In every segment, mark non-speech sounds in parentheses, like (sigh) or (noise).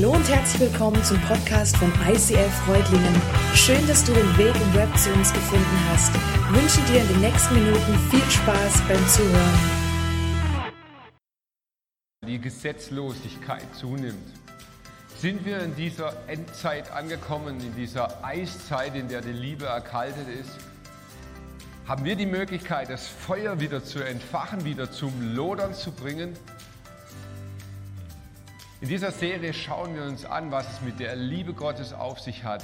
Hallo und herzlich willkommen zum Podcast von ICL Freudlingen. Schön, dass du den Weg im Web zu uns gefunden hast. Ich wünsche dir in den nächsten Minuten viel Spaß beim Zuhören. Die Gesetzlosigkeit zunimmt. Sind wir in dieser Endzeit angekommen, in dieser Eiszeit, in der die Liebe erkaltet ist? Haben wir die Möglichkeit, das Feuer wieder zu entfachen, wieder zum Lodern zu bringen? In dieser Serie schauen wir uns an, was es mit der Liebe Gottes auf sich hat,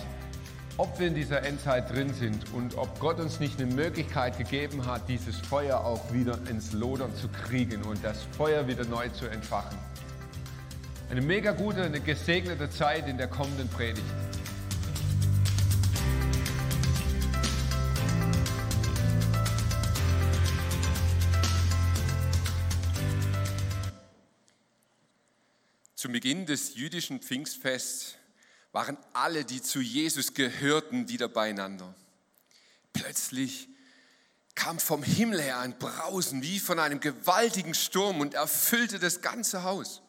ob wir in dieser Endzeit drin sind und ob Gott uns nicht eine Möglichkeit gegeben hat, dieses Feuer auch wieder ins Lodern zu kriegen und das Feuer wieder neu zu entfachen. Eine mega gute, eine gesegnete Zeit in der kommenden Predigt. Zu Beginn des jüdischen Pfingstfests waren alle, die zu Jesus gehörten, wieder beieinander. Plötzlich kam vom Himmel her ein Brausen wie von einem gewaltigen Sturm und erfüllte das ganze Haus,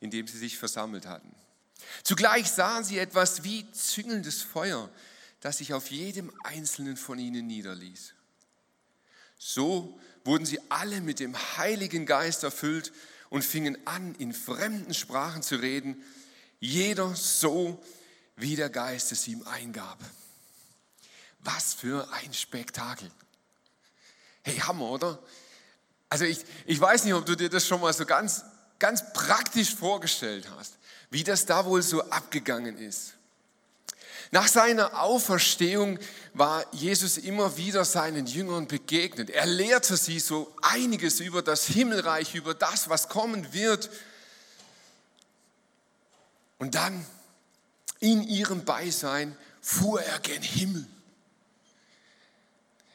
in dem sie sich versammelt hatten. Zugleich sahen sie etwas wie züngelndes Feuer, das sich auf jedem einzelnen von ihnen niederließ. So wurden sie alle mit dem Heiligen Geist erfüllt und fingen an, in fremden Sprachen zu reden, jeder so, wie der Geist es ihm eingab. Was für ein Spektakel. Hey, Hammer, oder? Also ich, ich weiß nicht, ob du dir das schon mal so ganz, ganz praktisch vorgestellt hast, wie das da wohl so abgegangen ist. Nach seiner Auferstehung war Jesus immer wieder seinen Jüngern begegnet. Er lehrte sie so einiges über das Himmelreich, über das, was kommen wird. Und dann in ihrem Beisein fuhr er gen Himmel.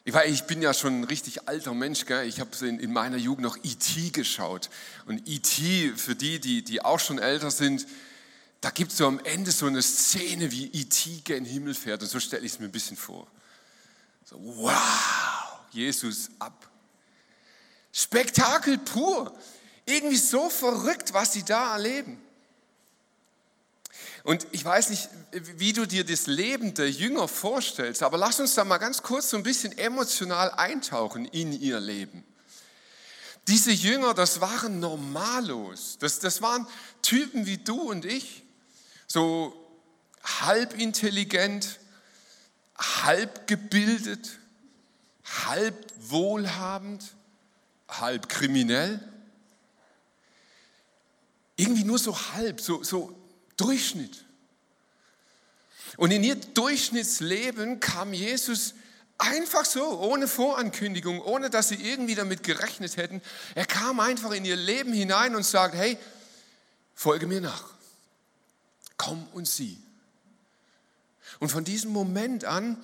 Ich, weiß, ich bin ja schon ein richtig alter Mensch, gell? ich habe in, in meiner Jugend noch E.T. geschaut. Und E.T., für die, die, die auch schon älter sind, da gibt es so am Ende so eine Szene, wie E.T. gen Himmel fährt. Und so stelle ich es mir ein bisschen vor. So, wow, Jesus ab. Spektakel pur. Irgendwie so verrückt, was sie da erleben. Und ich weiß nicht, wie du dir das Leben der Jünger vorstellst, aber lass uns da mal ganz kurz so ein bisschen emotional eintauchen in ihr Leben. Diese Jünger, das waren normallos. Das, das waren Typen wie du und ich so halb intelligent, halb gebildet, halb wohlhabend, halb kriminell. Irgendwie nur so halb, so, so Durchschnitt. Und in ihr Durchschnittsleben kam Jesus einfach so, ohne Vorankündigung, ohne dass sie irgendwie damit gerechnet hätten. Er kam einfach in ihr Leben hinein und sagt, hey, folge mir nach komm und sieh. Und von diesem Moment an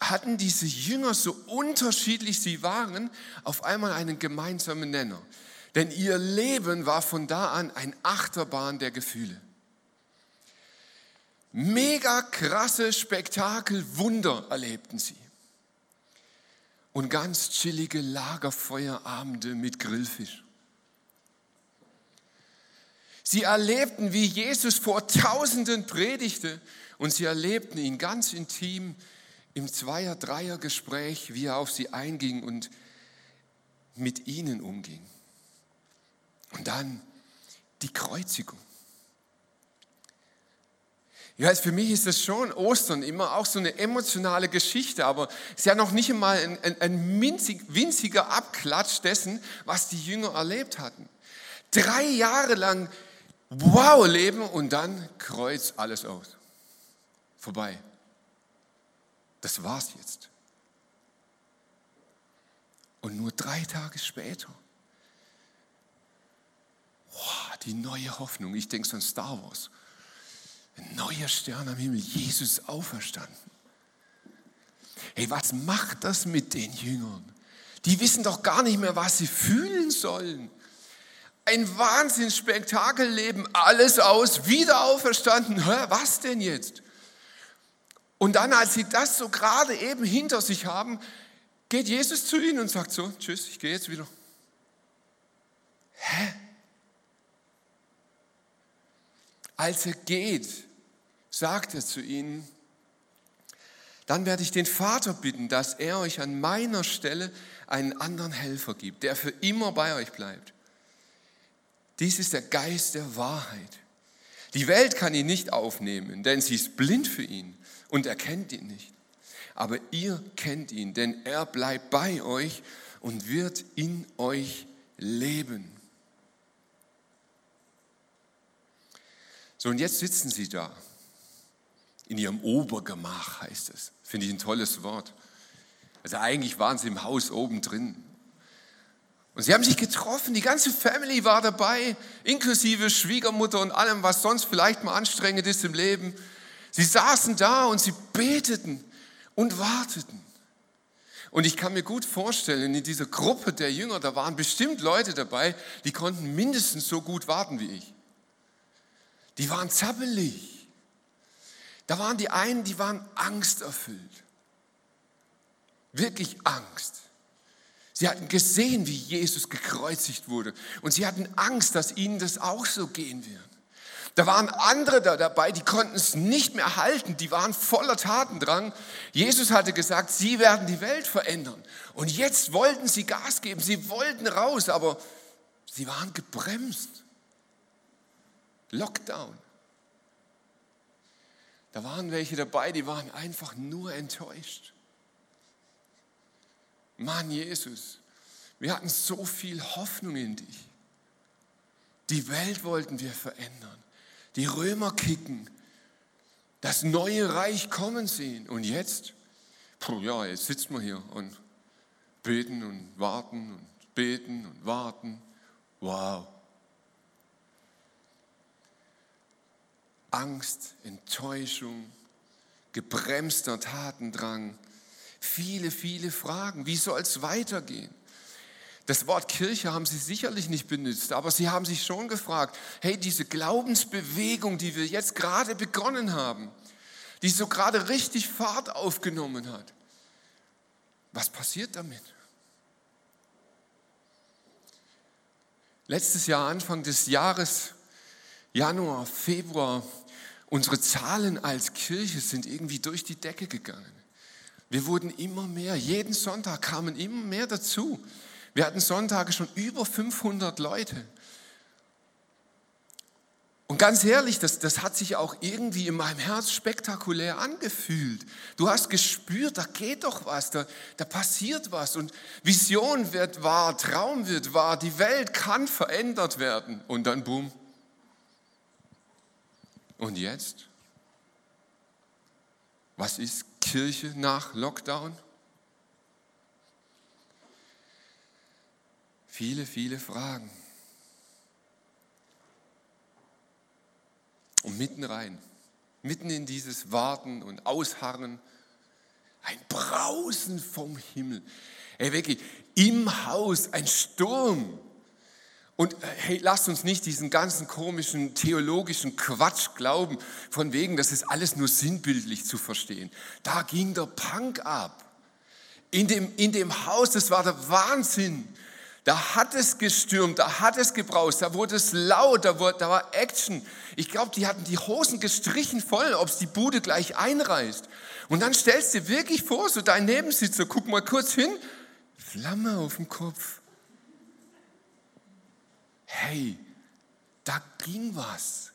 hatten diese Jünger, so unterschiedlich sie waren, auf einmal einen gemeinsamen Nenner. Denn ihr Leben war von da an ein Achterbahn der Gefühle. Mega krasse Spektakel, Wunder erlebten sie. Und ganz chillige Lagerfeuerabende mit Grillfisch. Sie erlebten, wie Jesus vor Tausenden predigte und sie erlebten ihn ganz intim im Zweier-Dreier-Gespräch, wie er auf sie einging und mit ihnen umging. Und dann die Kreuzigung. Weiß, für mich ist das schon Ostern immer auch so eine emotionale Geschichte, aber es ist ja noch nicht einmal ein, ein, ein winzig, winziger Abklatsch dessen, was die Jünger erlebt hatten. Drei Jahre lang wow leben und dann kreuz alles aus. Vorbei. Das war's jetzt. Und nur drei Tage später, wow, die neue Hoffnung. Ich denke so an Star Wars. Ein neuer Stern am Himmel, Jesus auferstanden. Hey, was macht das mit den Jüngern? Die wissen doch gar nicht mehr, was sie fühlen sollen ein Wahnsinnsspektakelleben, alles aus, wieder auferstanden. Hä, was denn jetzt? Und dann, als sie das so gerade eben hinter sich haben, geht Jesus zu ihnen und sagt so, tschüss, ich gehe jetzt wieder. Hä? Als er geht, sagt er zu ihnen, dann werde ich den Vater bitten, dass er euch an meiner Stelle einen anderen Helfer gibt, der für immer bei euch bleibt. Dies ist der Geist der Wahrheit. Die Welt kann ihn nicht aufnehmen, denn sie ist blind für ihn und erkennt ihn nicht. Aber ihr kennt ihn, denn er bleibt bei euch und wird in euch leben. So, und jetzt sitzen sie da. In ihrem Obergemach heißt es. Finde ich ein tolles Wort. Also eigentlich waren sie im Haus oben drin. Und sie haben sich getroffen, die ganze Family war dabei, inklusive Schwiegermutter und allem, was sonst vielleicht mal anstrengend ist im Leben. Sie saßen da und sie beteten und warteten. Und ich kann mir gut vorstellen, in dieser Gruppe der Jünger, da waren bestimmt Leute dabei, die konnten mindestens so gut warten wie ich. Die waren zappelig. Da waren die einen, die waren angsterfüllt. Wirklich Angst. Sie hatten gesehen, wie Jesus gekreuzigt wurde. Und sie hatten Angst, dass ihnen das auch so gehen wird. Da waren andere da dabei, die konnten es nicht mehr halten, die waren voller Tatendrang. Jesus hatte gesagt, sie werden die Welt verändern. Und jetzt wollten sie Gas geben, sie wollten raus, aber sie waren gebremst. Lockdown. Da waren welche dabei, die waren einfach nur enttäuscht. Mann, Jesus, wir hatten so viel Hoffnung in dich. Die Welt wollten wir verändern. Die Römer kicken. Das neue Reich kommen sehen. Und jetzt? Puh, ja, jetzt sitzen wir hier und beten und warten und beten und warten. Wow. Angst, Enttäuschung, gebremster Tatendrang, viele, viele Fragen. Wie soll es weitergehen? Das Wort Kirche haben sie sicherlich nicht benutzt, aber sie haben sich schon gefragt, hey, diese Glaubensbewegung, die wir jetzt gerade begonnen haben, die so gerade richtig Fahrt aufgenommen hat, was passiert damit? Letztes Jahr, Anfang des Jahres, Januar, Februar, unsere Zahlen als Kirche sind irgendwie durch die Decke gegangen. Wir wurden immer mehr, jeden Sonntag kamen immer mehr dazu. Wir hatten Sonntage schon über 500 Leute. Und ganz ehrlich, das, das hat sich auch irgendwie in meinem Herz spektakulär angefühlt. Du hast gespürt, da geht doch was, da, da passiert was. Und Vision wird wahr, Traum wird wahr, die Welt kann verändert werden. Und dann boom. Und jetzt? Was ist Kirche nach Lockdown? Viele, viele Fragen. Und mitten rein, mitten in dieses Warten und Ausharren, ein Brausen vom Himmel. Ey, wirklich, im Haus ein Sturm. Und äh, hey, lasst uns nicht diesen ganzen komischen theologischen Quatsch glauben, von wegen, das ist alles nur sinnbildlich zu verstehen. Da ging der Punk ab. In dem, in dem Haus, das war der Wahnsinn. Da hat es gestürmt, da hat es gebraust, da wurde es laut, da, wurde, da war Action. Ich glaube, die hatten die Hosen gestrichen voll, ob es die Bude gleich einreißt. Und dann stellst du dir wirklich vor, so dein Nebensitzer, guck mal kurz hin, Flamme auf dem Kopf. Hey, da ging was.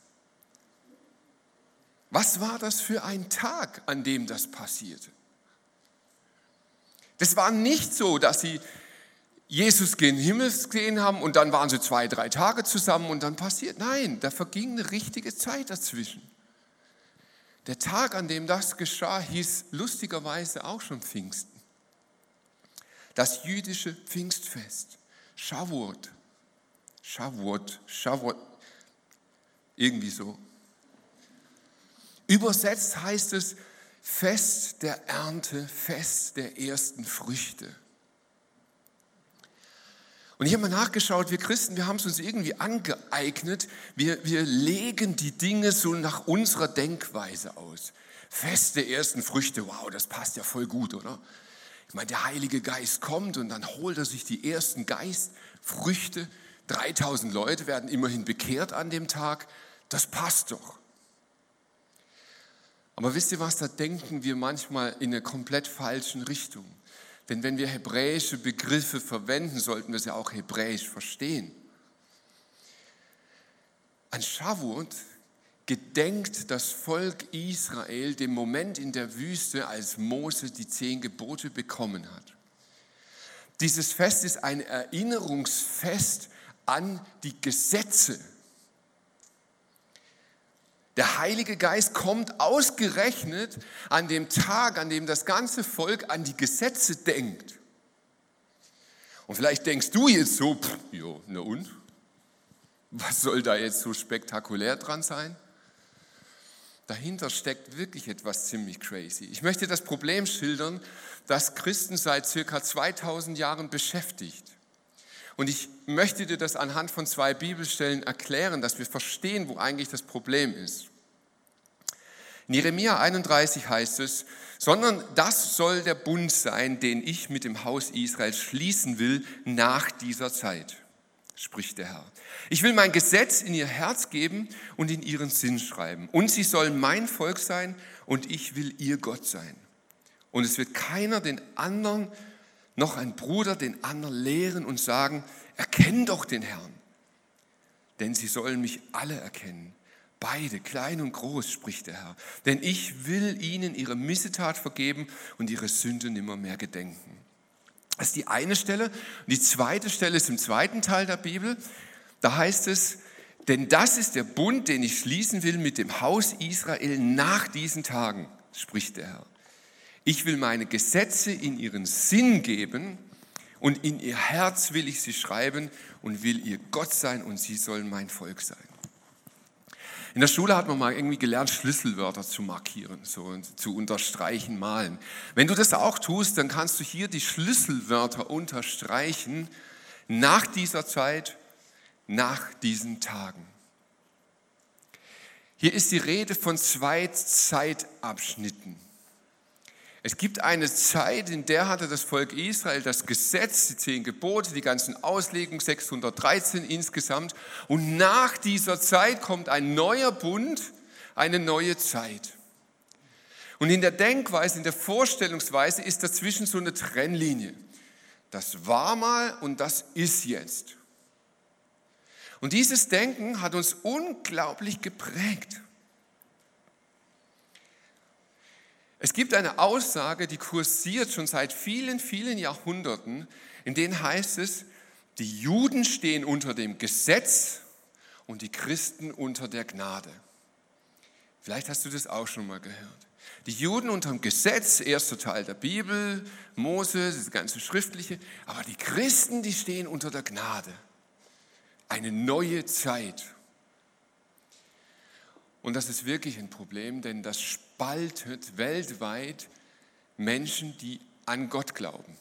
Was war das für ein Tag, an dem das passierte? Das war nicht so, dass sie Jesus gen Himmel gesehen haben und dann waren sie zwei, drei Tage zusammen und dann passiert. Nein, da verging eine richtige Zeit dazwischen. Der Tag, an dem das geschah, hieß lustigerweise auch schon Pfingsten. Das jüdische Pfingstfest, Shavuot. Shavuot, Shavuot, irgendwie so. Übersetzt heißt es Fest der Ernte, Fest der ersten Früchte. Und ich habe mal nachgeschaut, wir Christen, wir haben es uns irgendwie angeeignet, wir, wir legen die Dinge so nach unserer Denkweise aus. Feste ersten Früchte, wow, das passt ja voll gut, oder? Ich meine, der Heilige Geist kommt und dann holt er sich die ersten Geistfrüchte. 3000 Leute werden immerhin bekehrt an dem Tag. Das passt doch. Aber wisst ihr was, da denken wir manchmal in eine komplett falschen Richtung. Denn wenn wir hebräische Begriffe verwenden, sollten wir sie auch hebräisch verstehen. An Shavuot gedenkt das Volk Israel dem Moment in der Wüste, als Mose die zehn Gebote bekommen hat. Dieses Fest ist ein Erinnerungsfest an die Gesetze. Der Heilige Geist kommt ausgerechnet an dem Tag, an dem das ganze Volk an die Gesetze denkt. Und vielleicht denkst du jetzt so, pff, jo, na und? Was soll da jetzt so spektakulär dran sein? Dahinter steckt wirklich etwas ziemlich crazy. Ich möchte das Problem schildern, das Christen seit circa 2000 Jahren beschäftigt. Und ich möchte dir das anhand von zwei Bibelstellen erklären, dass wir verstehen, wo eigentlich das Problem ist. In Jeremia 31 heißt es, sondern das soll der Bund sein, den ich mit dem Haus Israel schließen will nach dieser Zeit spricht der Herr. Ich will mein Gesetz in ihr Herz geben und in ihren Sinn schreiben. Und sie sollen mein Volk sein und ich will ihr Gott sein. Und es wird keiner den anderen, noch ein Bruder den anderen lehren und sagen, erkenn doch den Herrn. Denn sie sollen mich alle erkennen. Beide, klein und groß, spricht der Herr. Denn ich will ihnen ihre Missetat vergeben und ihre Sünde nimmer mehr gedenken. Das ist die eine Stelle. die zweite Stelle ist im zweiten Teil der Bibel. Da heißt es, denn das ist der Bund, den ich schließen will mit dem Haus Israel nach diesen Tagen, spricht der Herr. Ich will meine Gesetze in ihren Sinn geben und in ihr Herz will ich sie schreiben und will ihr Gott sein und sie sollen mein Volk sein. In der Schule hat man mal irgendwie gelernt, Schlüsselwörter zu markieren, so zu unterstreichen, malen. Wenn du das auch tust, dann kannst du hier die Schlüsselwörter unterstreichen nach dieser Zeit, nach diesen Tagen. Hier ist die Rede von zwei Zeitabschnitten. Es gibt eine Zeit, in der hatte das Volk Israel das Gesetz, die zehn Gebote, die ganzen Auslegungen, 613 insgesamt. Und nach dieser Zeit kommt ein neuer Bund, eine neue Zeit. Und in der Denkweise, in der Vorstellungsweise ist dazwischen so eine Trennlinie. Das war mal und das ist jetzt. Und dieses Denken hat uns unglaublich geprägt. Es gibt eine Aussage, die kursiert schon seit vielen, vielen Jahrhunderten, in denen heißt es, die Juden stehen unter dem Gesetz und die Christen unter der Gnade. Vielleicht hast du das auch schon mal gehört. Die Juden unter dem Gesetz, erster Teil der Bibel, Mose, das ganze Schriftliche, aber die Christen, die stehen unter der Gnade. Eine neue Zeit. Und das ist wirklich ein Problem, denn das spaltet weltweit Menschen, die an Gott glauben.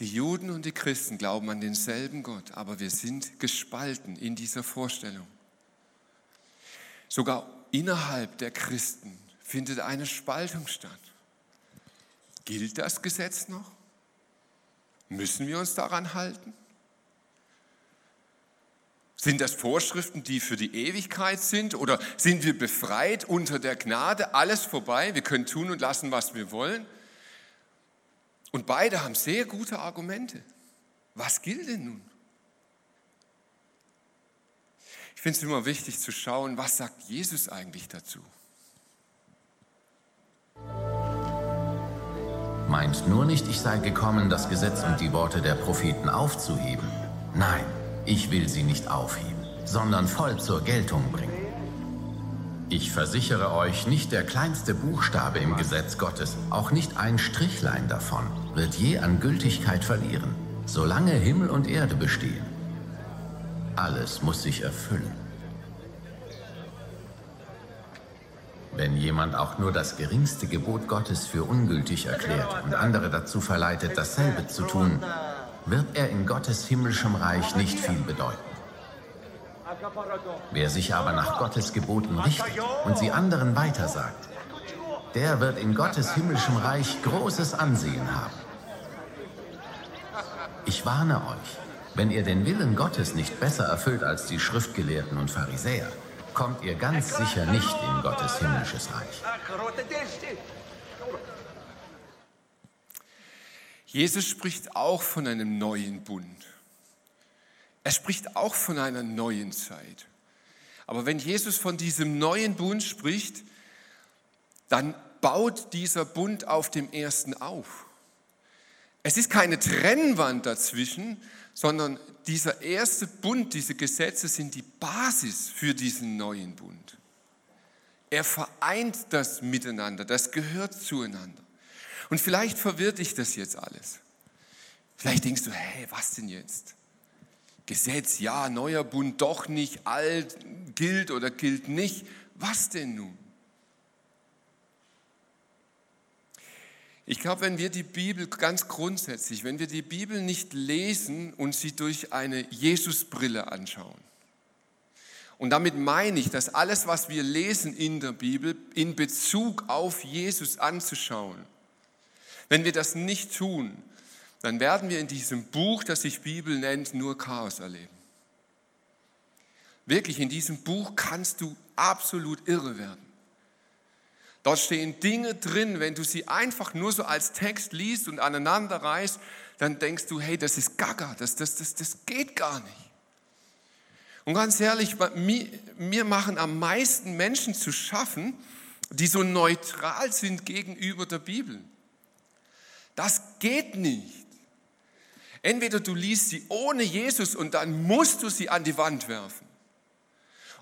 Die Juden und die Christen glauben an denselben Gott, aber wir sind gespalten in dieser Vorstellung. Sogar innerhalb der Christen findet eine Spaltung statt. Gilt das Gesetz noch? Müssen wir uns daran halten? Sind das Vorschriften, die für die Ewigkeit sind? Oder sind wir befreit unter der Gnade? Alles vorbei, wir können tun und lassen, was wir wollen? Und beide haben sehr gute Argumente. Was gilt denn nun? Ich finde es immer wichtig zu schauen, was sagt Jesus eigentlich dazu? Meint nur nicht, ich sei gekommen, das Gesetz und die Worte der Propheten aufzuheben. Nein. Ich will sie nicht aufheben, sondern voll zur Geltung bringen. Ich versichere euch, nicht der kleinste Buchstabe im Gesetz Gottes, auch nicht ein Strichlein davon, wird je an Gültigkeit verlieren, solange Himmel und Erde bestehen. Alles muss sich erfüllen. Wenn jemand auch nur das geringste Gebot Gottes für ungültig erklärt und andere dazu verleitet, dasselbe zu tun, wird er in Gottes himmlischem Reich nicht viel bedeuten. Wer sich aber nach Gottes Geboten richtet und sie anderen weitersagt, der wird in Gottes himmlischem Reich großes Ansehen haben. Ich warne euch, Wenn ihr den Willen Gottes nicht besser erfüllt als die Schriftgelehrten und Pharisäer, kommt ihr ganz sicher nicht in Gottes himmlisches Reich. Jesus spricht auch von einem neuen Bund. Er spricht auch von einer neuen Zeit. Aber wenn Jesus von diesem neuen Bund spricht, dann baut dieser Bund auf dem ersten auf. Es ist keine Trennwand dazwischen, sondern dieser erste Bund, diese Gesetze sind die Basis für diesen neuen Bund. Er vereint das miteinander, das gehört zueinander. Und vielleicht verwirrt dich das jetzt alles. Vielleicht denkst du, hey, was denn jetzt? Gesetz, ja, neuer Bund, doch nicht, alt, gilt oder gilt nicht. Was denn nun? Ich glaube, wenn wir die Bibel ganz grundsätzlich, wenn wir die Bibel nicht lesen und sie durch eine Jesusbrille anschauen, und damit meine ich, dass alles, was wir lesen in der Bibel, in Bezug auf Jesus anzuschauen, wenn wir das nicht tun, dann werden wir in diesem Buch, das sich Bibel nennt, nur Chaos erleben. Wirklich, in diesem Buch kannst du absolut irre werden. Dort stehen Dinge drin, wenn du sie einfach nur so als Text liest und aneinander reißt, dann denkst du, hey, das ist gaga, das, das, das, das geht gar nicht. Und ganz ehrlich, mir, mir machen am meisten Menschen zu schaffen, die so neutral sind gegenüber der Bibel. Das geht nicht. Entweder du liest sie ohne Jesus und dann musst du sie an die Wand werfen.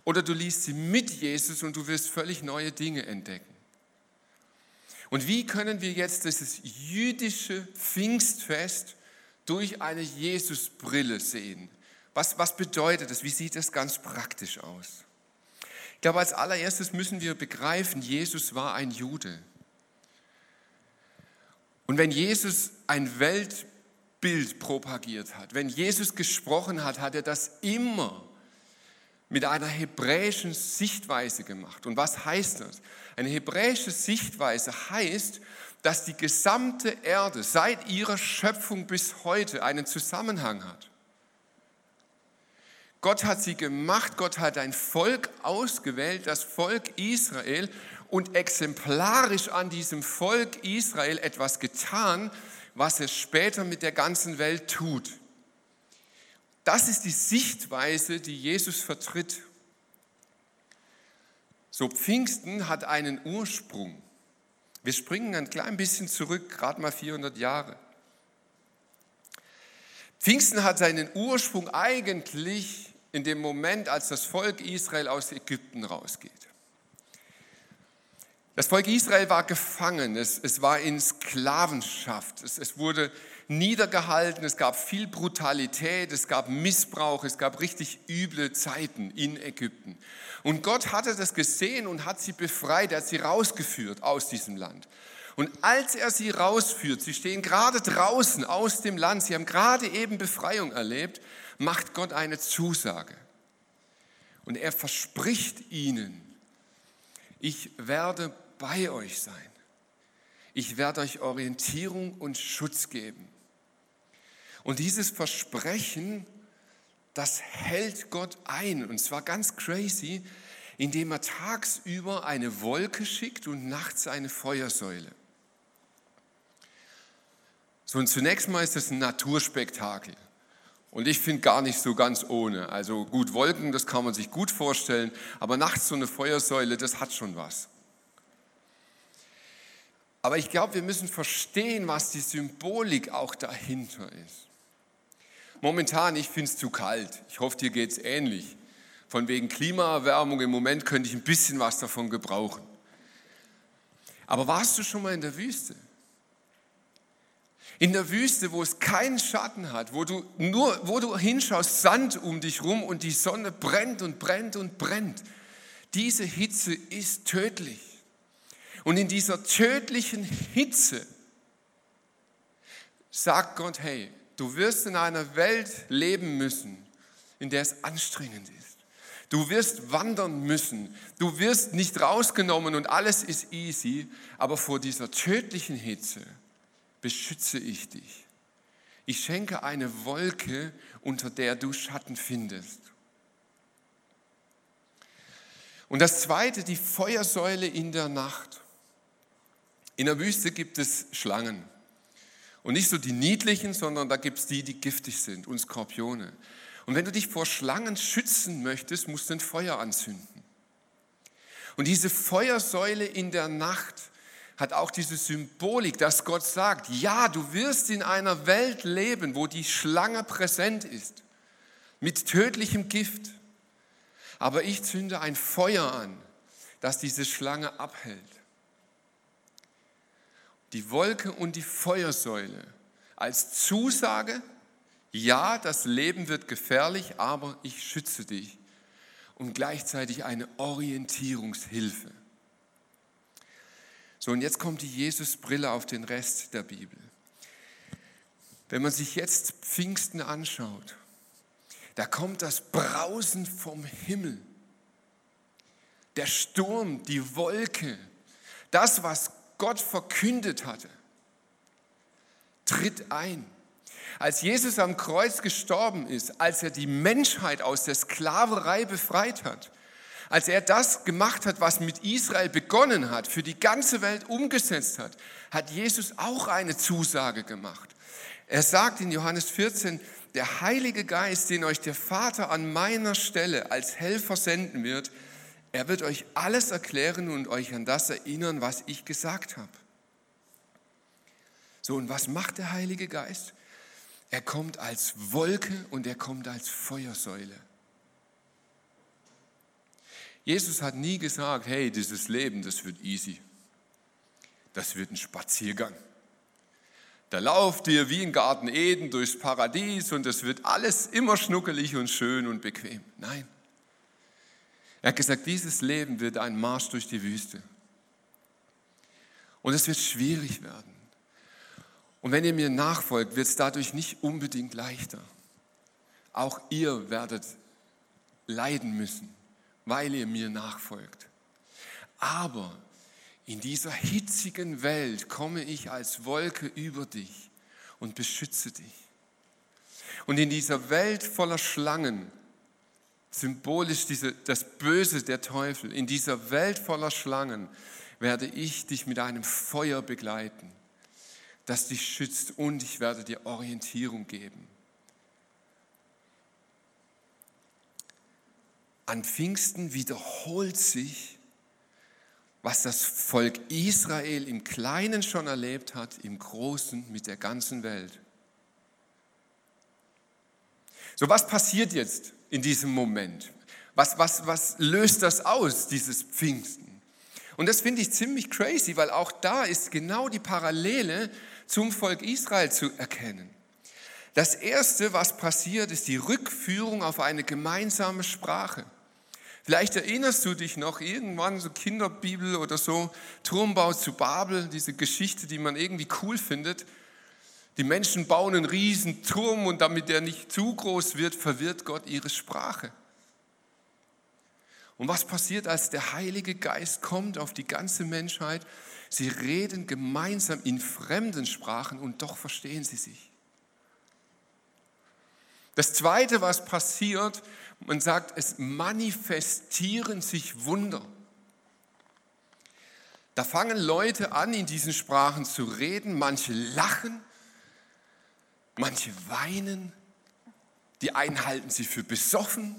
Oder du liest sie mit Jesus und du wirst völlig neue Dinge entdecken. Und wie können wir jetzt dieses jüdische Pfingstfest durch eine Jesusbrille sehen? Was, was bedeutet das? Wie sieht das ganz praktisch aus? Ich glaube, als allererstes müssen wir begreifen, Jesus war ein Jude. Und wenn Jesus ein Weltbild propagiert hat, wenn Jesus gesprochen hat, hat er das immer mit einer hebräischen Sichtweise gemacht. Und was heißt das? Eine hebräische Sichtweise heißt, dass die gesamte Erde seit ihrer Schöpfung bis heute einen Zusammenhang hat. Gott hat sie gemacht, Gott hat ein Volk ausgewählt, das Volk Israel, und exemplarisch an diesem Volk Israel etwas getan, was es später mit der ganzen Welt tut. Das ist die Sichtweise, die Jesus vertritt. So, Pfingsten hat einen Ursprung. Wir springen ein klein bisschen zurück, gerade mal 400 Jahre. Pfingsten hat seinen Ursprung eigentlich in dem Moment, als das Volk Israel aus Ägypten rausgeht. Das Volk Israel war gefangen, es, es war in Sklavenschaft, es, es wurde niedergehalten, es gab viel Brutalität, es gab Missbrauch, es gab richtig üble Zeiten in Ägypten. Und Gott hatte das gesehen und hat sie befreit, er hat sie rausgeführt aus diesem Land. Und als er sie rausführt, sie stehen gerade draußen aus dem Land, sie haben gerade eben Befreiung erlebt, macht Gott eine Zusage. Und er verspricht ihnen, ich werde bei euch sein. Ich werde euch Orientierung und Schutz geben. Und dieses Versprechen, das hält Gott ein. Und zwar ganz crazy, indem er tagsüber eine Wolke schickt und nachts eine Feuersäule. So, und zunächst mal ist das ein Naturspektakel. Und ich finde gar nicht so ganz ohne. Also gut, Wolken, das kann man sich gut vorstellen, aber nachts so eine Feuersäule, das hat schon was. Aber ich glaube, wir müssen verstehen, was die Symbolik auch dahinter ist. Momentan, ich finde es zu kalt. Ich hoffe, dir geht es ähnlich. Von wegen Klimaerwärmung im Moment könnte ich ein bisschen was davon gebrauchen. Aber warst du schon mal in der Wüste? In der Wüste, wo es keinen Schatten hat, wo du nur, wo du hinschaust, Sand um dich rum und die Sonne brennt und brennt und brennt. Diese Hitze ist tödlich. Und in dieser tödlichen Hitze sagt Gott, hey, Du wirst in einer Welt leben müssen, in der es anstrengend ist. Du wirst wandern müssen. Du wirst nicht rausgenommen und alles ist easy. Aber vor dieser tödlichen Hitze beschütze ich dich. Ich schenke eine Wolke, unter der du Schatten findest. Und das zweite, die Feuersäule in der Nacht. In der Wüste gibt es Schlangen. Und nicht so die niedlichen, sondern da gibt es die, die giftig sind und Skorpione. Und wenn du dich vor Schlangen schützen möchtest, musst du ein Feuer anzünden. Und diese Feuersäule in der Nacht hat auch diese Symbolik, dass Gott sagt, ja, du wirst in einer Welt leben, wo die Schlange präsent ist, mit tödlichem Gift. Aber ich zünde ein Feuer an, das diese Schlange abhält. Die Wolke und die Feuersäule als Zusage, ja, das Leben wird gefährlich, aber ich schütze dich. Und gleichzeitig eine Orientierungshilfe. So, und jetzt kommt die Jesusbrille auf den Rest der Bibel. Wenn man sich jetzt Pfingsten anschaut, da kommt das Brausen vom Himmel, der Sturm, die Wolke, das, was Gott verkündet hatte, tritt ein. Als Jesus am Kreuz gestorben ist, als er die Menschheit aus der Sklaverei befreit hat, als er das gemacht hat, was mit Israel begonnen hat, für die ganze Welt umgesetzt hat, hat Jesus auch eine Zusage gemacht. Er sagt in Johannes 14, der Heilige Geist, den euch der Vater an meiner Stelle als Helfer senden wird, er wird euch alles erklären und euch an das erinnern, was ich gesagt habe. So, und was macht der Heilige Geist? Er kommt als Wolke und er kommt als Feuersäule. Jesus hat nie gesagt, hey, dieses Leben, das wird easy. Das wird ein Spaziergang. Da lauft ihr wie in Garten Eden durchs Paradies und es wird alles immer schnuckelig und schön und bequem. Nein. Er hat gesagt, dieses Leben wird ein Marsch durch die Wüste. Und es wird schwierig werden. Und wenn ihr mir nachfolgt, wird es dadurch nicht unbedingt leichter. Auch ihr werdet leiden müssen weil ihr mir nachfolgt. Aber in dieser hitzigen Welt komme ich als Wolke über dich und beschütze dich. Und in dieser Welt voller Schlangen, symbolisch diese, das Böse der Teufel, in dieser Welt voller Schlangen werde ich dich mit einem Feuer begleiten, das dich schützt und ich werde dir Orientierung geben. An Pfingsten wiederholt sich, was das Volk Israel im Kleinen schon erlebt hat, im Großen mit der ganzen Welt. So, was passiert jetzt in diesem Moment? Was, was, was löst das aus, dieses Pfingsten? Und das finde ich ziemlich crazy, weil auch da ist genau die Parallele zum Volk Israel zu erkennen. Das Erste, was passiert, ist die Rückführung auf eine gemeinsame Sprache. Vielleicht erinnerst du dich noch irgendwann so Kinderbibel oder so, Turmbau zu Babel, diese Geschichte, die man irgendwie cool findet. Die Menschen bauen einen riesen Turm und damit der nicht zu groß wird, verwirrt Gott ihre Sprache. Und was passiert, als der Heilige Geist kommt auf die ganze Menschheit? Sie reden gemeinsam in fremden Sprachen und doch verstehen sie sich. Das Zweite, was passiert, man sagt, es manifestieren sich Wunder. Da fangen Leute an, in diesen Sprachen zu reden. Manche lachen, manche weinen. Die einen halten sie für besoffen,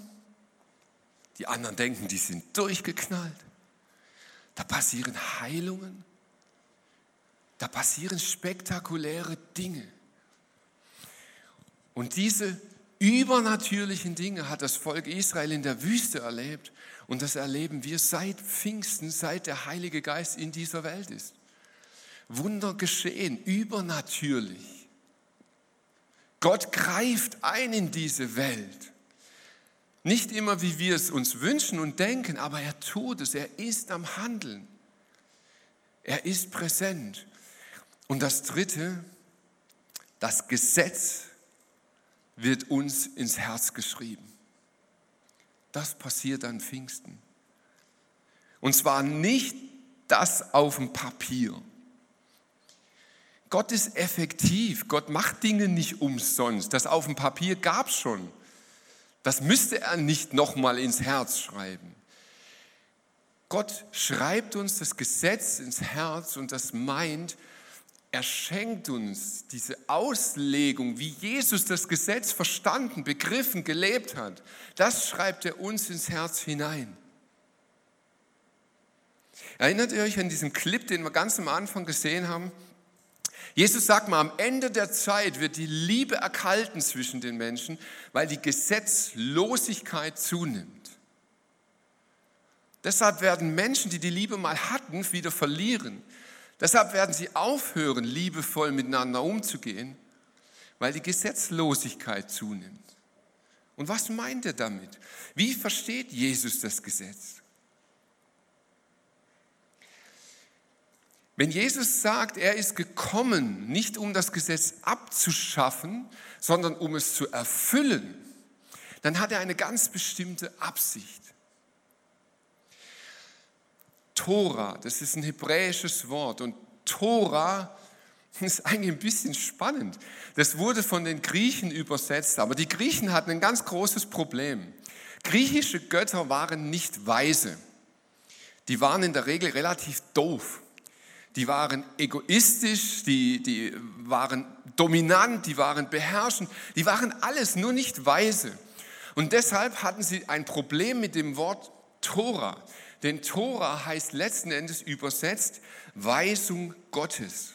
die anderen denken, die sind durchgeknallt. Da passieren Heilungen, da passieren spektakuläre Dinge. Und diese übernatürlichen Dinge hat das Volk Israel in der Wüste erlebt und das erleben wir seit Pfingsten, seit der Heilige Geist in dieser Welt ist. Wunder geschehen, übernatürlich. Gott greift ein in diese Welt. Nicht immer, wie wir es uns wünschen und denken, aber er tut es, er ist am Handeln. Er ist präsent. Und das Dritte, das Gesetz wird uns ins Herz geschrieben. Das passiert an Pfingsten. Und zwar nicht das auf dem Papier. Gott ist effektiv. Gott macht Dinge nicht umsonst. Das auf dem Papier gab es schon. Das müsste er nicht nochmal ins Herz schreiben. Gott schreibt uns das Gesetz ins Herz und das meint, er schenkt uns diese Auslegung, wie Jesus das Gesetz verstanden, begriffen, gelebt hat. Das schreibt er uns ins Herz hinein. Erinnert ihr euch an diesen Clip, den wir ganz am Anfang gesehen haben? Jesus sagt mal, am Ende der Zeit wird die Liebe erkalten zwischen den Menschen, weil die Gesetzlosigkeit zunimmt. Deshalb werden Menschen, die die Liebe mal hatten, wieder verlieren. Deshalb werden sie aufhören, liebevoll miteinander umzugehen, weil die Gesetzlosigkeit zunimmt. Und was meint er damit? Wie versteht Jesus das Gesetz? Wenn Jesus sagt, er ist gekommen, nicht um das Gesetz abzuschaffen, sondern um es zu erfüllen, dann hat er eine ganz bestimmte Absicht. Tora, das ist ein hebräisches Wort und Tora (laughs) ist eigentlich ein bisschen spannend. Das wurde von den Griechen übersetzt, aber die Griechen hatten ein ganz großes Problem. Griechische Götter waren nicht weise. Die waren in der Regel relativ doof die waren egoistisch, die, die waren dominant, die waren beherrschend, die waren alles, nur nicht weise. Und deshalb hatten sie ein Problem mit dem Wort Tora. Denn Tora heißt letzten Endes übersetzt Weisung Gottes.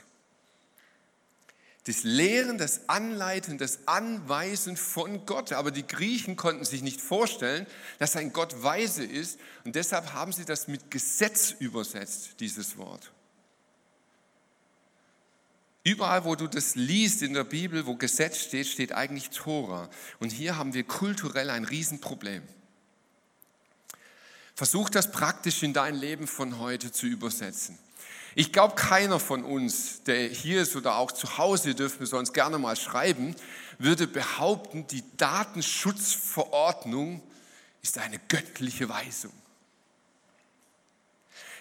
Das Lehren, das Anleiten, das Anweisen von Gott. Aber die Griechen konnten sich nicht vorstellen, dass ein Gott weise ist. Und deshalb haben sie das mit Gesetz übersetzt, dieses Wort. Überall, wo du das liest in der Bibel, wo Gesetz steht, steht eigentlich Tora. Und hier haben wir kulturell ein Riesenproblem. Versuch das praktisch in dein Leben von heute zu übersetzen. Ich glaube, keiner von uns, der hier ist oder auch zu Hause, dürfen wir sonst gerne mal schreiben, würde behaupten, die Datenschutzverordnung ist eine göttliche Weisung.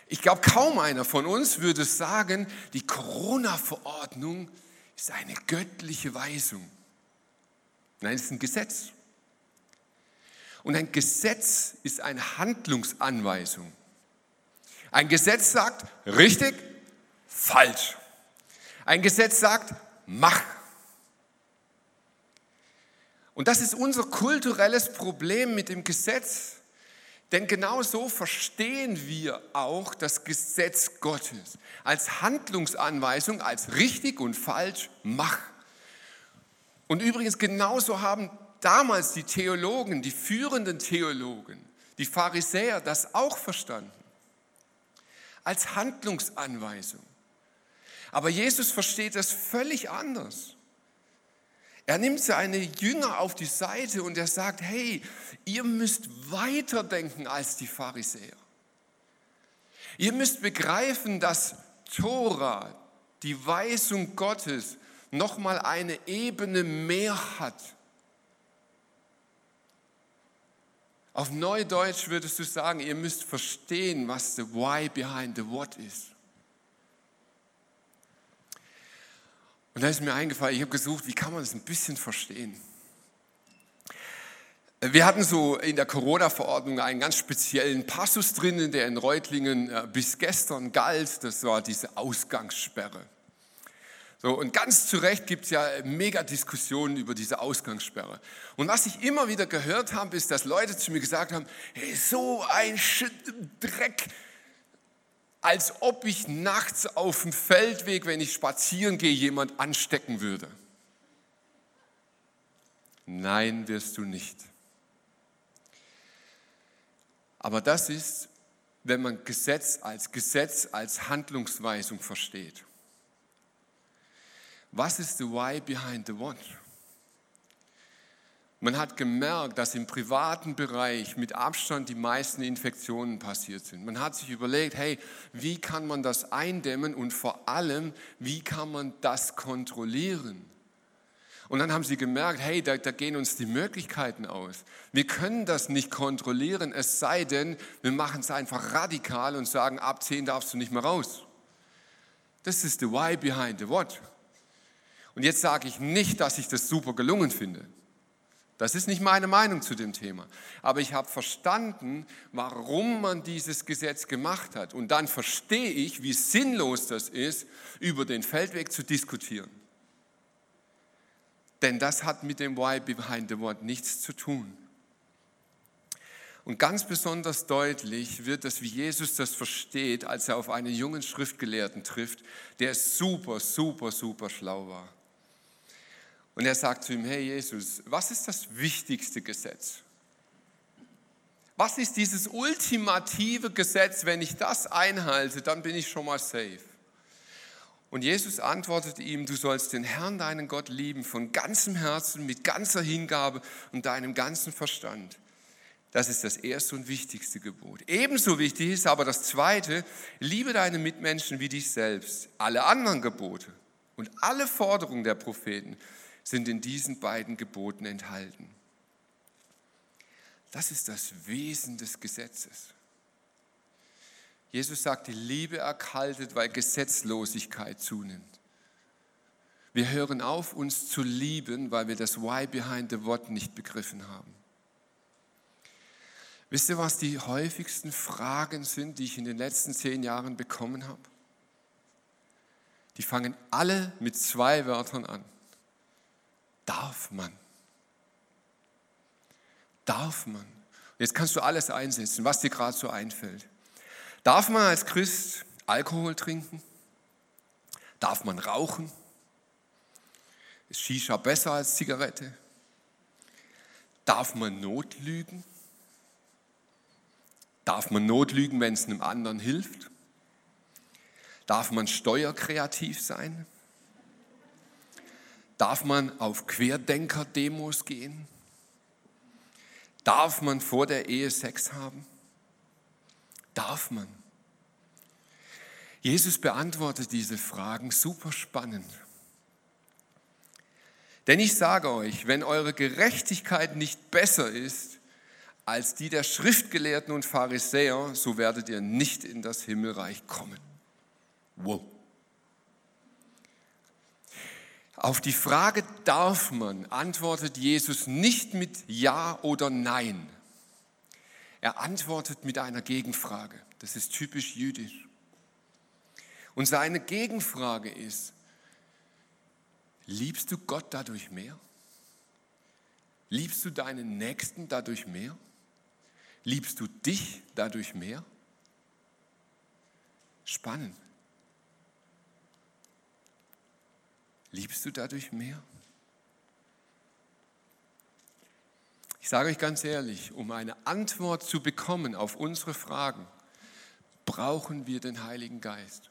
Ich glaube, kaum einer von uns würde sagen, die Corona-Verordnung ist eine göttliche Weisung. Nein, es ist ein Gesetz. Und ein Gesetz ist eine Handlungsanweisung. Ein Gesetz sagt richtig, falsch. Ein Gesetz sagt mach. Und das ist unser kulturelles Problem mit dem Gesetz. Denn genau so verstehen wir auch das Gesetz Gottes als Handlungsanweisung, als richtig und falsch, mach. Und übrigens genauso haben damals die Theologen, die führenden Theologen, die Pharisäer das auch verstanden. Als Handlungsanweisung. Aber Jesus versteht das völlig anders. Er nimmt seine Jünger auf die Seite und er sagt, hey, ihr müsst weiterdenken als die Pharisäer. Ihr müsst begreifen, dass Tora, die Weisung Gottes, nochmal eine Ebene mehr hat. Auf Neudeutsch würdest du sagen, ihr müsst verstehen, was the why behind the what ist. Und da ist mir eingefallen, ich habe gesucht, wie kann man das ein bisschen verstehen. Wir hatten so in der Corona-Verordnung einen ganz speziellen Passus drinnen, der in Reutlingen äh, bis gestern galt. Das war diese Ausgangssperre. So, und ganz zu Recht gibt es ja mega Diskussionen über diese Ausgangssperre. Und was ich immer wieder gehört habe, ist, dass Leute zu mir gesagt haben, hey, so ein Dreck, als ob ich nachts auf dem Feldweg, wenn ich spazieren gehe, jemand anstecken würde. Nein, wirst du nicht. Aber das ist, wenn man Gesetz als Gesetz, als Handlungsweisung versteht. Was ist the why behind the what? Man hat gemerkt, dass im privaten Bereich mit Abstand die meisten Infektionen passiert sind. Man hat sich überlegt, hey, wie kann man das eindämmen und vor allem, wie kann man das kontrollieren? Und dann haben sie gemerkt, hey, da, da, gehen uns die Möglichkeiten aus. Wir können das nicht kontrollieren, es sei denn, wir machen es einfach radikal und sagen, ab 10 darfst du nicht mehr raus. Das ist the why behind the what. Und jetzt sage ich nicht, dass ich das super gelungen finde. Das ist nicht meine Meinung zu dem Thema. Aber ich habe verstanden, warum man dieses Gesetz gemacht hat. Und dann verstehe ich, wie sinnlos das ist, über den Feldweg zu diskutieren. Denn das hat mit dem Why behind the Word nichts zu tun. Und ganz besonders deutlich wird das, wie Jesus das versteht, als er auf einen jungen Schriftgelehrten trifft, der super, super, super schlau war. Und er sagt zu ihm, hey Jesus, was ist das wichtigste Gesetz? Was ist dieses ultimative Gesetz? Wenn ich das einhalte, dann bin ich schon mal safe. Und Jesus antwortet ihm, du sollst den Herrn, deinen Gott, lieben von ganzem Herzen, mit ganzer Hingabe und deinem ganzen Verstand. Das ist das erste und wichtigste Gebot. Ebenso wichtig ist aber das zweite, liebe deine Mitmenschen wie dich selbst. Alle anderen Gebote und alle Forderungen der Propheten sind in diesen beiden Geboten enthalten. Das ist das Wesen des Gesetzes. Jesus sagt, die Liebe erkaltet, weil Gesetzlosigkeit zunimmt. Wir hören auf, uns zu lieben, weil wir das Why behind the Wort nicht begriffen haben. Wisst ihr, was die häufigsten Fragen sind, die ich in den letzten zehn Jahren bekommen habe? Die fangen alle mit zwei Wörtern an darf man. Darf man. Jetzt kannst du alles einsetzen, was dir gerade so einfällt. Darf man als Christ Alkohol trinken? Darf man rauchen? Ist Shisha besser als Zigarette? Darf man notlügen? Darf man notlügen, wenn es einem anderen hilft? Darf man steuerkreativ sein? Darf man auf Querdenker-Demos gehen? Darf man vor der Ehe Sex haben? Darf man? Jesus beantwortet diese Fragen super spannend. Denn ich sage euch, wenn eure Gerechtigkeit nicht besser ist als die der Schriftgelehrten und Pharisäer, so werdet ihr nicht in das Himmelreich kommen. Wow. Auf die Frage, darf man, antwortet Jesus nicht mit Ja oder Nein. Er antwortet mit einer Gegenfrage. Das ist typisch jüdisch. Und seine Gegenfrage ist, liebst du Gott dadurch mehr? Liebst du deinen Nächsten dadurch mehr? Liebst du dich dadurch mehr? Spannend. Liebst du dadurch mehr? Ich sage euch ganz ehrlich, um eine Antwort zu bekommen auf unsere Fragen, brauchen wir den Heiligen Geist.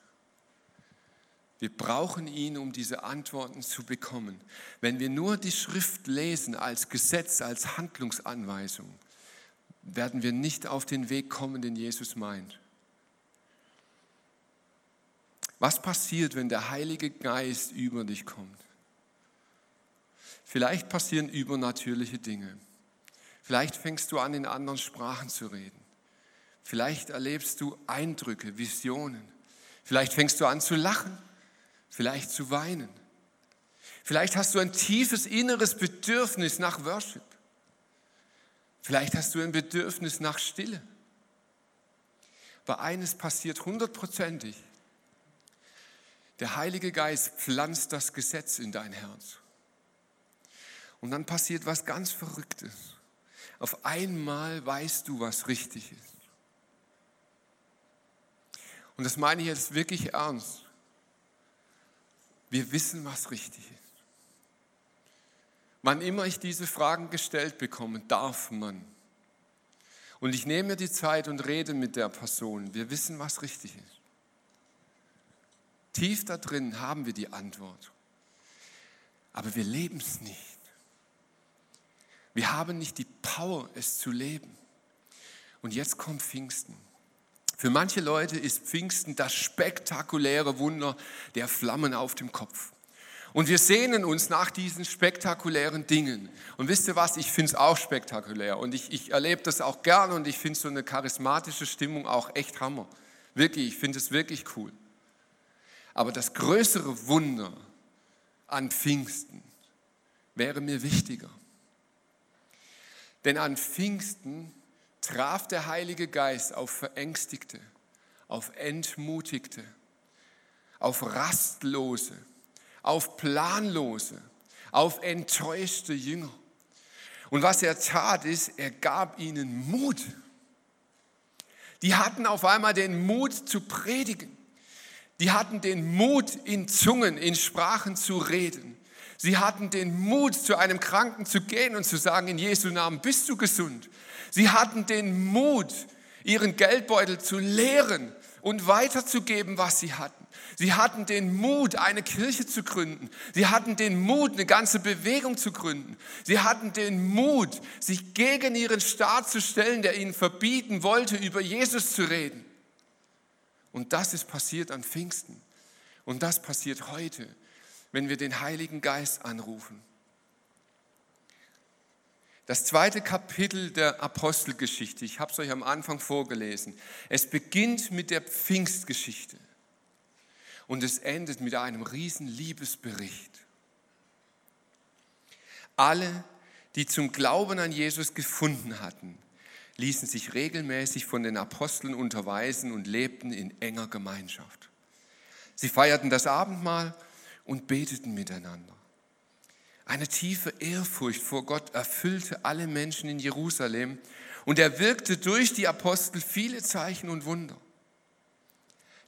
Wir brauchen ihn, um diese Antworten zu bekommen. Wenn wir nur die Schrift lesen als Gesetz, als Handlungsanweisung, werden wir nicht auf den Weg kommen, den Jesus meint. Was passiert, wenn der Heilige Geist über dich kommt? Vielleicht passieren übernatürliche Dinge. Vielleicht fängst du an, in anderen Sprachen zu reden. Vielleicht erlebst du Eindrücke, Visionen. Vielleicht fängst du an zu lachen, vielleicht zu weinen. Vielleicht hast du ein tiefes inneres Bedürfnis nach Worship. Vielleicht hast du ein Bedürfnis nach Stille. Aber eines passiert hundertprozentig. Der Heilige Geist pflanzt das Gesetz in dein Herz. Und dann passiert was ganz Verrücktes. Auf einmal weißt du, was richtig ist. Und das meine ich jetzt wirklich ernst. Wir wissen, was richtig ist. Wann immer ich diese Fragen gestellt bekomme, darf man. Und ich nehme mir die Zeit und rede mit der Person. Wir wissen, was richtig ist. Tief da drin haben wir die Antwort. Aber wir leben es nicht. Wir haben nicht die Power, es zu leben. Und jetzt kommt Pfingsten. Für manche Leute ist Pfingsten das spektakuläre Wunder der Flammen auf dem Kopf. Und wir sehnen uns nach diesen spektakulären Dingen. Und wisst ihr was, ich finde es auch spektakulär. Und ich, ich erlebe das auch gerne und ich finde so eine charismatische Stimmung auch echt Hammer. Wirklich, ich finde es wirklich cool. Aber das größere Wunder an Pfingsten wäre mir wichtiger. Denn an Pfingsten traf der Heilige Geist auf Verängstigte, auf Entmutigte, auf Rastlose, auf Planlose, auf enttäuschte Jünger. Und was er tat, ist, er gab ihnen Mut. Die hatten auf einmal den Mut zu predigen. Die hatten den Mut, in Zungen, in Sprachen zu reden. Sie hatten den Mut, zu einem Kranken zu gehen und zu sagen, in Jesu Namen bist du gesund. Sie hatten den Mut, ihren Geldbeutel zu leeren und weiterzugeben, was sie hatten. Sie hatten den Mut, eine Kirche zu gründen. Sie hatten den Mut, eine ganze Bewegung zu gründen. Sie hatten den Mut, sich gegen ihren Staat zu stellen, der ihnen verbieten wollte, über Jesus zu reden. Und das ist passiert an Pfingsten. Und das passiert heute, wenn wir den Heiligen Geist anrufen. Das zweite Kapitel der Apostelgeschichte, ich habe es euch am Anfang vorgelesen, es beginnt mit der Pfingstgeschichte und es endet mit einem riesen Liebesbericht. Alle, die zum Glauben an Jesus gefunden hatten, ließen sich regelmäßig von den Aposteln unterweisen und lebten in enger Gemeinschaft. Sie feierten das Abendmahl und beteten miteinander. Eine tiefe Ehrfurcht vor Gott erfüllte alle Menschen in Jerusalem und er wirkte durch die Apostel viele Zeichen und Wunder.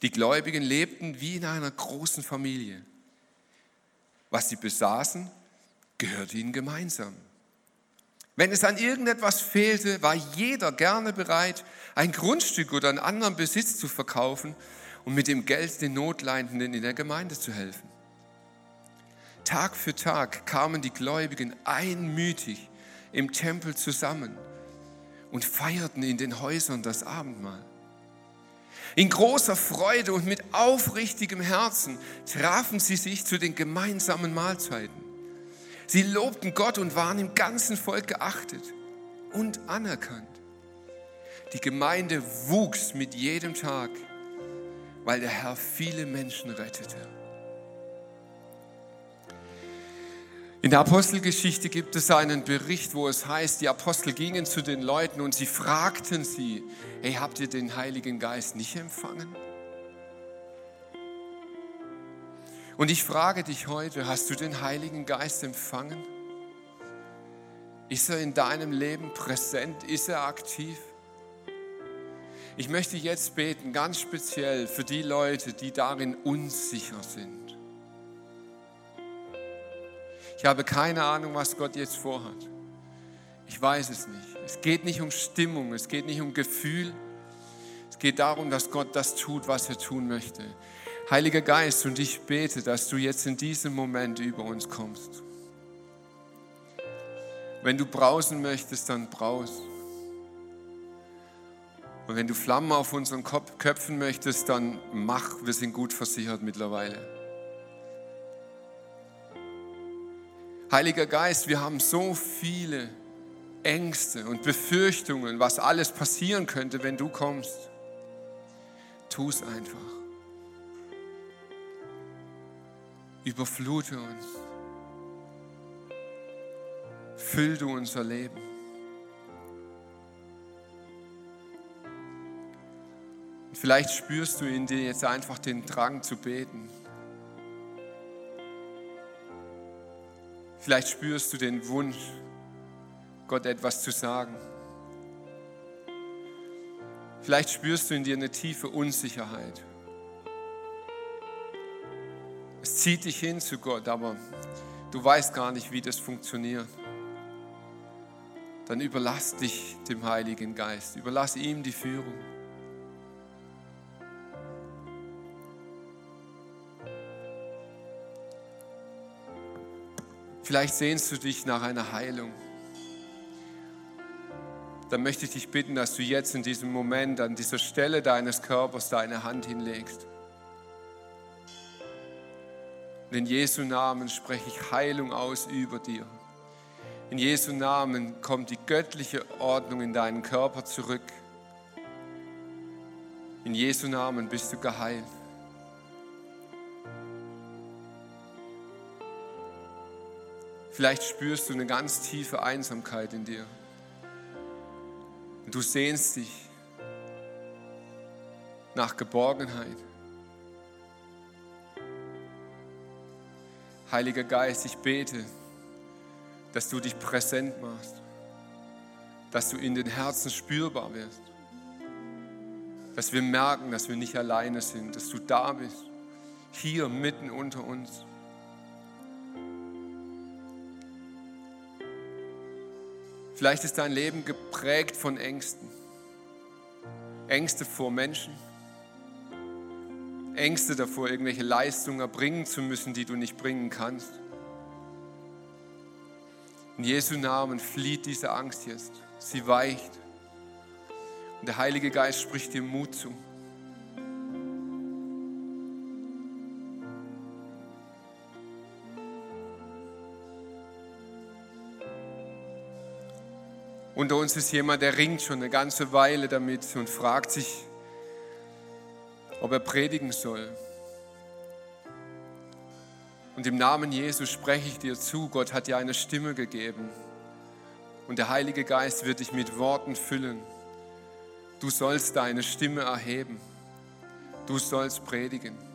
Die Gläubigen lebten wie in einer großen Familie. Was sie besaßen, gehörte ihnen gemeinsam. Wenn es an irgendetwas fehlte, war jeder gerne bereit, ein Grundstück oder einen anderen Besitz zu verkaufen und mit dem Geld den Notleidenden in der Gemeinde zu helfen. Tag für Tag kamen die Gläubigen einmütig im Tempel zusammen und feierten in den Häusern das Abendmahl. In großer Freude und mit aufrichtigem Herzen trafen sie sich zu den gemeinsamen Mahlzeiten. Sie lobten Gott und waren im ganzen Volk geachtet und anerkannt. Die Gemeinde wuchs mit jedem Tag, weil der Herr viele Menschen rettete. In der Apostelgeschichte gibt es einen Bericht, wo es heißt, die Apostel gingen zu den Leuten und sie fragten sie, hey, habt ihr den Heiligen Geist nicht empfangen? Und ich frage dich heute, hast du den Heiligen Geist empfangen? Ist er in deinem Leben präsent? Ist er aktiv? Ich möchte jetzt beten, ganz speziell für die Leute, die darin unsicher sind. Ich habe keine Ahnung, was Gott jetzt vorhat. Ich weiß es nicht. Es geht nicht um Stimmung, es geht nicht um Gefühl. Es geht darum, dass Gott das tut, was er tun möchte. Heiliger Geist, und ich bete, dass du jetzt in diesem Moment über uns kommst. Wenn du brausen möchtest, dann braus. Und wenn du Flammen auf unseren Kopf köpfen möchtest, dann mach. Wir sind gut versichert mittlerweile. Heiliger Geist, wir haben so viele Ängste und Befürchtungen, was alles passieren könnte, wenn du kommst. Tu es einfach. Überflute uns. Füll du unser Leben. Und vielleicht spürst du in dir jetzt einfach den Drang zu beten. Vielleicht spürst du den Wunsch, Gott etwas zu sagen. Vielleicht spürst du in dir eine tiefe Unsicherheit. Es zieht dich hin zu Gott, aber du weißt gar nicht, wie das funktioniert. Dann überlass dich dem Heiligen Geist, überlass ihm die Führung. Vielleicht sehnst du dich nach einer Heilung. Dann möchte ich dich bitten, dass du jetzt in diesem Moment an dieser Stelle deines Körpers deine Hand hinlegst. Und in Jesu Namen spreche ich Heilung aus über dir. In Jesu Namen kommt die göttliche Ordnung in deinen Körper zurück. In Jesu Namen bist du geheilt. Vielleicht spürst du eine ganz tiefe Einsamkeit in dir. Und du sehnst dich nach Geborgenheit. Heiliger Geist, ich bete, dass du dich präsent machst, dass du in den Herzen spürbar wirst, dass wir merken, dass wir nicht alleine sind, dass du da bist, hier mitten unter uns. Vielleicht ist dein Leben geprägt von Ängsten. Ängste vor Menschen, Ängste davor, irgendwelche Leistungen erbringen zu müssen, die du nicht bringen kannst. In Jesu Namen flieht diese Angst jetzt. Sie weicht. Und der Heilige Geist spricht dir Mut zu. Unter uns ist jemand, der ringt schon eine ganze Weile damit und fragt sich, ob er predigen soll. Und im Namen Jesu spreche ich dir zu, Gott hat dir eine Stimme gegeben. Und der Heilige Geist wird dich mit Worten füllen. Du sollst deine Stimme erheben. Du sollst predigen.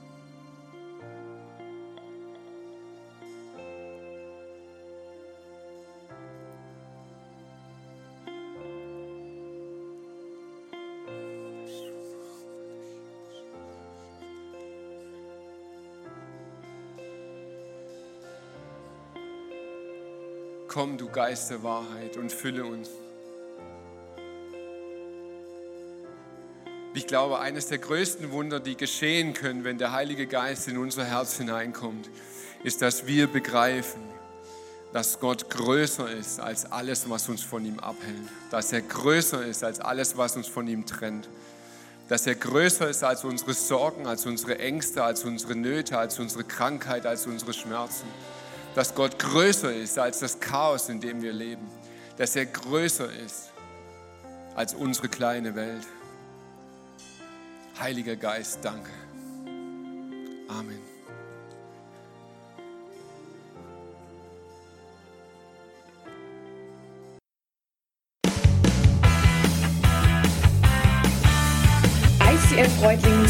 Komm, du Geist der Wahrheit, und fülle uns. Ich glaube, eines der größten Wunder, die geschehen können, wenn der Heilige Geist in unser Herz hineinkommt, ist, dass wir begreifen, dass Gott größer ist als alles, was uns von ihm abhält. Dass er größer ist als alles, was uns von ihm trennt. Dass er größer ist als unsere Sorgen, als unsere Ängste, als unsere Nöte, als unsere Krankheit, als unsere Schmerzen dass Gott größer ist als das Chaos, in dem wir leben, dass er größer ist als unsere kleine Welt. Heiliger Geist, danke. Amen.